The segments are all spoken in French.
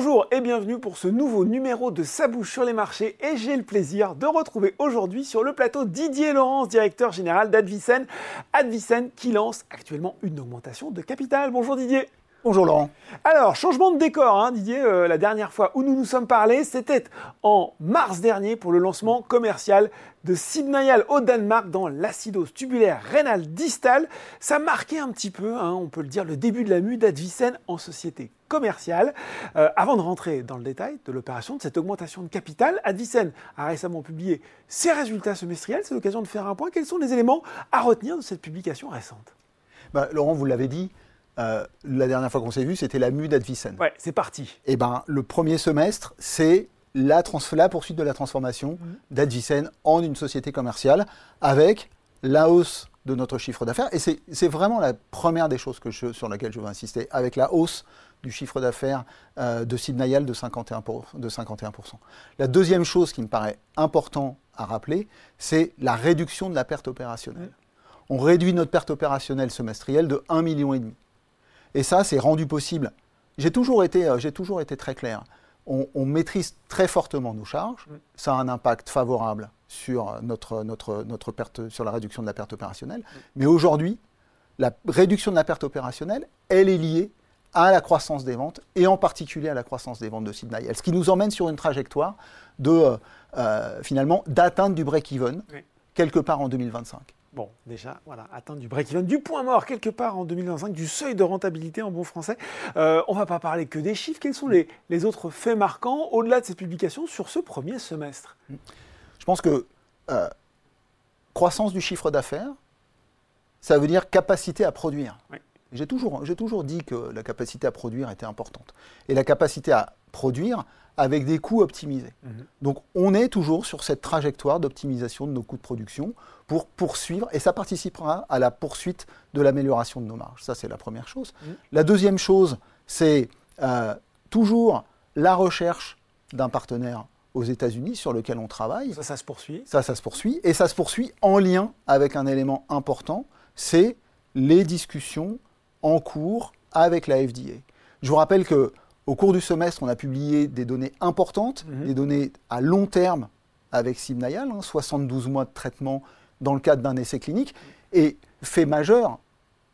Bonjour et bienvenue pour ce nouveau numéro de Sa bouche sur les marchés et j'ai le plaisir de retrouver aujourd'hui sur le plateau Didier Laurence, directeur général d'Advicen. Advicen qui lance actuellement une augmentation de capital. Bonjour Didier. Bonjour Laurent. Alors, changement de décor, hein, Didier. Euh, la dernière fois où nous nous sommes parlé, c'était en mars dernier pour le lancement commercial de Sibnayal au Danemark dans l'acidose tubulaire rénale distale. Ça marquait un petit peu, hein, on peut le dire, le début de la mue d'Advicen en société commerciale. Euh, avant de rentrer dans le détail de l'opération, de cette augmentation de capital, Advicen a récemment publié ses résultats semestriels. C'est l'occasion de faire un point. Quels sont les éléments à retenir de cette publication récente? Bah, Laurent, vous l'avez dit, euh, la dernière fois qu'on s'est vu, c'était la mue d'Advicen. Ouais, c'est parti. Et eh ben, le premier semestre, c'est la, poursuite de la transformation mmh. d'Advicen en une société commerciale avec la hausse de notre chiffre d'affaires. Et c'est vraiment la première des choses que sur laquelle je veux insister, avec la hausse du chiffre d'affaires euh, de Sibnayal de 51%, de 51%. La deuxième chose qui me paraît important à rappeler, c'est la réduction de la perte opérationnelle. Mmh. On réduit notre perte opérationnelle semestrielle de 1,5 million. Et ça, c'est rendu possible. J'ai toujours, été, euh, j'ai toujours été très clair. On, maîtrise très fortement nos charges. Ça a un impact favorable sur, notre, notre, notre perte, sur la réduction de la perte opérationnelle. Mais aujourd'hui, la réduction de la perte opérationnelle, elle est liée à la croissance des ventes et en particulier à la croissance des ventes de Sydney. Ce qui nous emmène sur une trajectoire de euh, euh, finalement d'atteinte du break-even quelque part en 2025. Bon, déjà, voilà, atteindre du break-even, du point mort quelque part en 2025, du seuil de rentabilité en bon français. Euh, on ne va pas parler que des chiffres. Quels sont les, autres faits marquants au-delà de cette publication sur ce premier semestre? Je pense que euh, croissance du chiffre d'affaires, ça veut dire capacité à produire. J'ai toujours, toujours dit que la capacité à produire était importante. Et la capacité à produire avec des coûts optimisés. Mhm. Donc on est toujours sur cette trajectoire d'optimisation de nos coûts de production pour poursuivre, et ça participera à la poursuite de l'amélioration de nos marges. Ça, c'est la première chose. Mhm. La deuxième chose, c'est euh, toujours la recherche d'un partenaire aux États-Unis sur lequel on travaille. Ça, ça se poursuit. Ça, ça se poursuit. Et ça se poursuit en lien avec un élément important, c'est les discussions en cours avec la FDA. Je vous rappelle que au cours du semestre, on a publié des données importantes, mhm. des données à long terme avec Simnayal, 72 hein, mois de traitement dans le cadre d'un essai clinique, et fait majeur,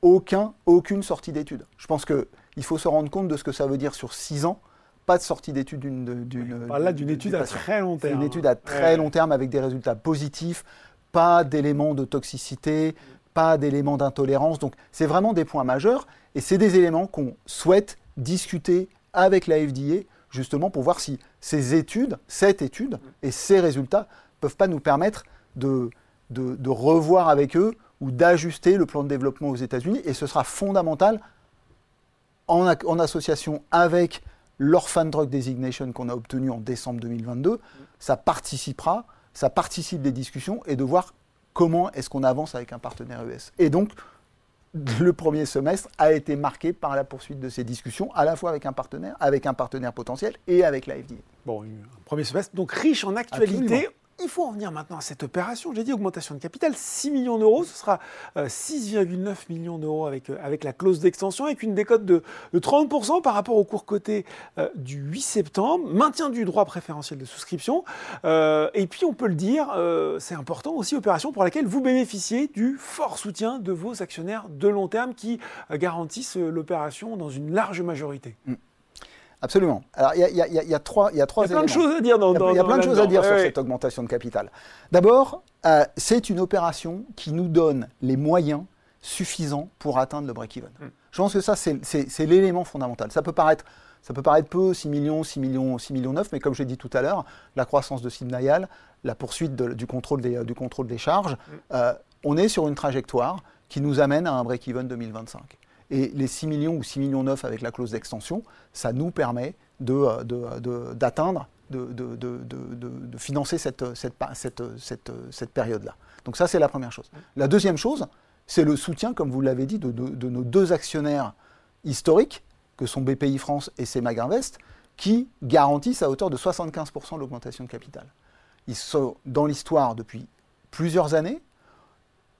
aucun, aucune sortie d'étude. Je pense qu'il faut se rendre compte de ce que ça veut dire sur 6 ans, pas de sortie d'étude d'une... là, d'une étude à très long terme. Une étude à très long terme avec des résultats positifs, pas d'éléments de toxicité, pas d'éléments d'intolérance. Donc c'est vraiment des points majeurs, et c'est des éléments qu'on souhaite discuter avec la FDA, justement pour voir si ces études, cette étude et ces résultats peuvent pas nous permettre de, de, revoir avec eux ou d'ajuster le plan de développement aux États-Unis. Et ce sera fondamental en, en association avec l'Orphan Drug Designation qu'on a obtenu en décembre 2022. Ça participera, ça participe des discussions et de voir comment est-ce qu'on avance avec un partenaire US. Et donc, le premier semestre a été marqué par la poursuite de ces discussions, à la fois avec un partenaire, avec un partenaire potentiel et avec la FDA. Bon, un premier semestre donc riche en actualité. Il faut en venir maintenant à cette opération. J'ai dit augmentation de capital, 6 millions d'euros. Ce sera 6,9 euh, millions d'euros avec, euh, avec la clause d'extension, avec une décote de, 30% par rapport au cours coté euh, du 8 septembre. Maintien du droit préférentiel de souscription. et puis, on peut le dire, c'est important aussi, opération pour laquelle vous bénéficiez du fort soutien de vos actionnaires de long terme qui garantissent l'opération dans une large majorité. Mm. Absolument. Alors, il y, a trois, il y a trois. Il y a plein de choses à dire dans. Il y a, plein de choses à dire sur cette augmentation de capital. D'abord, euh, c'est une opération qui nous donne les moyens suffisants pour atteindre le break-even. Hmm. Je pense que ça, c'est l'élément fondamental. Ça peut paraître, ça peut paraître peu, 6 millions, 6 millions, 6 millions 9, mais comme je l'ai dit tout à l'heure, la croissance de Simnayal, la poursuite du, contrôle des, du contrôle des charges, hmm. euh, on est sur une trajectoire qui nous amène à un break-even 2025. Et les 6 millions ou 6 millions 9 avec la clause d'extension, ça nous permet d'atteindre, de, de, de, financer cette, période-là. Donc ça, c'est la première chose. La deuxième chose, c'est le soutien, comme vous l'avez dit, de, nos deux actionnaires historiques, que sont BPI France et CEMAG Invest, qui garantissent à hauteur de 75% l'augmentation de capital. Ils sont dans l'histoire depuis plusieurs années,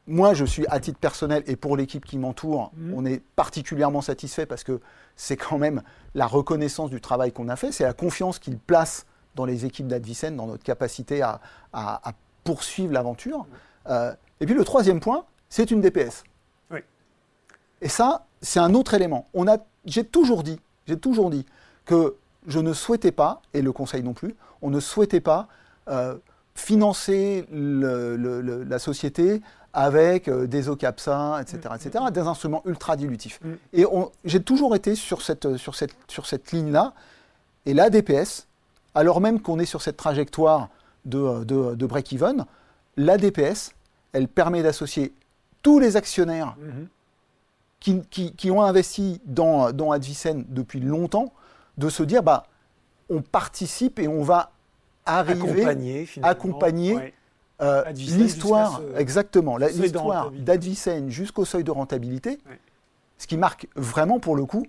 moi, je suis à titre personnel et pour l'équipe qui m'entoure, Mhm. on est particulièrement satisfait parce que c'est quand même la reconnaissance du travail qu'on a fait, c'est la confiance qu'ils placent dans les équipes d'Advicen, dans notre capacité à, à- à poursuivre l'aventure. Euh, et puis le troisième point, c'est une DPS. Oui. Et ça, c'est un autre élément. On a, j'ai toujours dit, j'ai toujours dit que je ne souhaitais pas, et le Conseil non plus, on ne souhaitait pas euh, financer le- le- le- la société avec euh, des OCAPSA, etc., etc., des instruments ultra dilutifs. Mm. Et j'ai toujours été sur cette, sur cette, sur cette ligne-là. Et la DPS, alors même qu'on est sur cette trajectoire de, de, de break-even, la DPS, elle permet d'associer tous les actionnaires Mhm. qui, qui- qui ont investi dans, dans Advicen depuis longtemps, de se dire, bah, on participe et on va arriver Accompagner, accompagner Ouais. Euh, l'histoire, exactement, l'histoire d'Advicen jusqu'au seuil de rentabilité, Ouais. ce qui marque vraiment pour le coup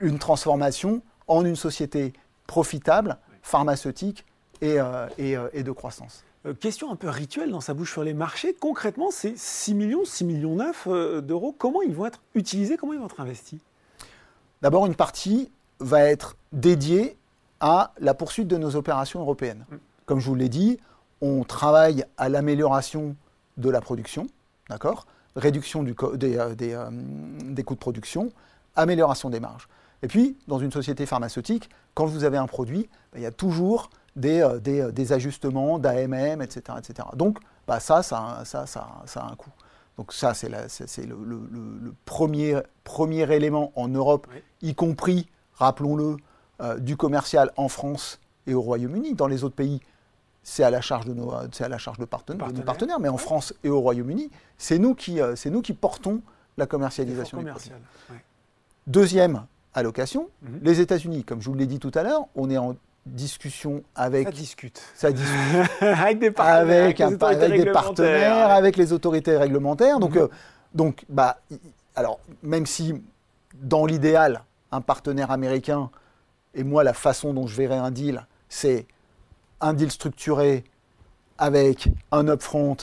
une transformation en une société profitable, pharmaceutique et, euh, et, euh, et de croissance. Euh, question un peu rituelle dans sa bouche sur les marchés. Concrètement, ces 6 millions, 6 millions 9 euh, d'euros, comment ils vont être utilisés, comment ils vont être investis? D'abord, une partie va être dédiée à la poursuite de nos opérations européennes. Mm. Comme je vous l'ai dit, on travaille à l'amélioration de la production, d'accord? Réduction du co- des, euh, des, euh, des coûts de production, amélioration des marges. Et puis, dans une société pharmaceutique, quand vous avez un produit, bah, il y a toujours des, euh, des, ajustements d'AMM, etc., etc. Donc, bah, ça, ça, a un- ça, ça, ça a un coût. Donc ça, c'est le, le- le- le premier, premier élément en Europe, Oui. y compris, rappelons-le, euh, du commercial en France et au Royaume-Uni. Dans les autres pays, c'est à la charge de nos, c'est à la charge de, partena- de nos Partenaires. mais en France et au Royaume-Uni, c'est nous qui, euh, c'est nous qui portons la commercialisation. commercial. Ouais. Deuxième allocation, Mhm. les États-Unis. Comme je vous l'ai dit tout à l'heure, on est en discussion avec Ça discute. ça discute avec des partenaires, avec, un- des partenaires, avec les autorités réglementaires. Donc, Mhm. euh, donc bah, alors, même si dans l'idéal, un partenaire américain, et moi, la façon dont je verrais un deal, c'est un deal structuré avec un upfront,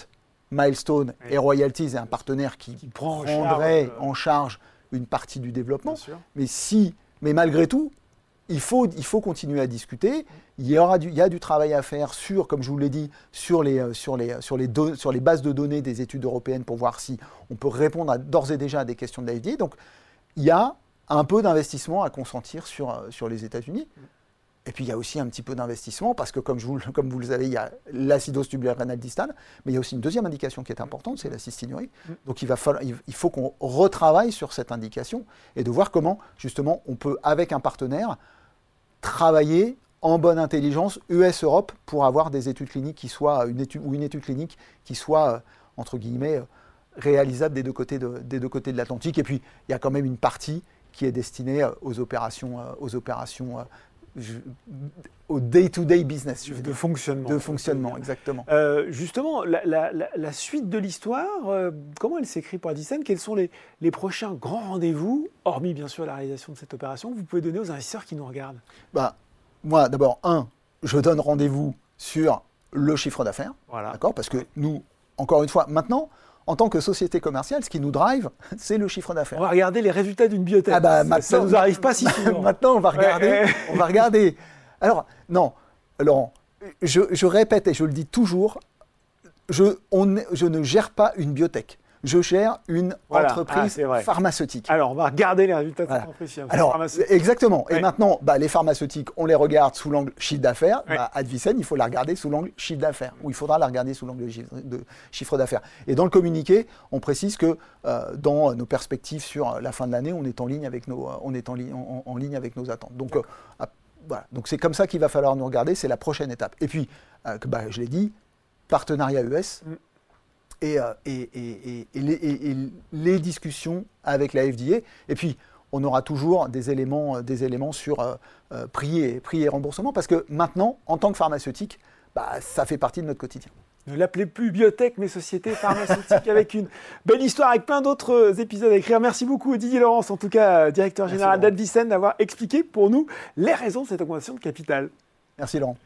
milestone et royalties et un partenaire qui, Qui prend en prendrait euh, en charge une partie du développement. Mais si, mais malgré tout, il faut, il faut continuer à discuter. Il y aura du, il y a du travail à faire sur, comme je vous l'ai dit, sur les, euh, sur les, sur les, do- sur les bases de données des études européennes pour voir si on peut répondre d'ores et déjà à des questions de la FDA. Donc, il y a un peu d'investissement à consentir sur, euh, sur les États-Unis. Et puis il y a aussi un petit peu d'investissement parce que comme, je vous, le- comme vous le savez, il y a l'acidose tubulaire rénale distale, mais il y a aussi une deuxième indication qui est importante, c'est la cystinurie. Donc il, va falloir, il faut qu'on retravaille sur cette indication et de voir comment justement on peut, avec un partenaire, travailler en bonne intelligence US-Europe pour avoir des études cliniques qui soient, une étude, ou une étude clinique qui soit, euh, entre guillemets, euh, réalisable des deux côtés de, des deux côtés de l'Atlantique. Et puis il y a quand même une partie qui est destinée euh, aux opérations, aux opérations, je- au day-to-day business, je veux De dire. fonctionnement. de fonctionnement, exactement. Euh, justement, la, la- la- la suite de l'histoire, euh, comment elle s'écrit pour Addison? Quels sont les, les prochains grands rendez-vous, hormis bien sûr la réalisation de cette opération, que vous pouvez donner aux investisseurs qui nous regardent? Bah, moi, d'abord, un, je donne rendez-vous sur le chiffre d'affaires. Voilà. D'accord? Parce que nous, encore une fois, maintenant, en tant que société commerciale, ce qui nous drive, c'est le chiffre On d'affaires. va regarder les résultats d'une biotech. Ah bah, Ça- maintenant- ça nous arrive pas si souvent. maintenant, on va regarder. Ouais, ouais. On va regarder. Alors, non, Laurent, je, je répète et je le dis toujours, je, on, je ne gère pas une biotech. Je gère une Voilà. Ah, entreprise pharmaceutique. Alors, on va regarder les résultats de Voilà. cette entreprise. Alors, exactement. Ouais. Et maintenant, bah, les pharmaceutiques, on les regarde sous l'angle chiffre d'affaires. Ouais. Bah, Advicen, il faut la regarder sous l'angle chiffre d'affaires, ou il faudra la regarder sous l'angle chiffre- de chiffre d'affaires. Et dans le communiqué, on précise que euh, dans nos perspectives sur la fin de l'année, on est en ligne avec nos, euh, on est en, li- en- en ligne avec nos attentes. Donc, euh, voilà. Donc c'est comme ça qu'il va falloir nous regarder. C'est la prochaine étape. Et puis, euh, bah, je l'ai dit, partenariat US. Mm. Et, euh, et- les, discussions avec la FDA. Et puis, on aura toujours des éléments, euh, des éléments sur euh, euh, prix, et, prix et remboursement, parce que maintenant, en tant que pharmaceutique, bah, ça fait partie de notre quotidien. Ne l'appelez plus biotech, mais société pharmaceutique avec une belle histoire, avec plein d'autres épisodes à écrire. Merci beaucoup Didier Laurence, en tout cas directeur général d'Advicen, d'avoir expliqué pour nous les raisons de cette augmentation de capital. Merci Laurent.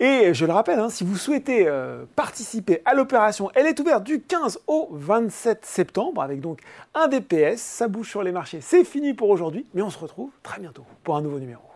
Et je le rappelle, hein, si vous souhaitez euh, participer à l'opération, elle est ouverte du 15 au 27 septembre avec donc un DPS. Ça bouge sur les marchés. C'est fini pour aujourd'hui, mais on se retrouve très bientôt pour un nouveau numéro.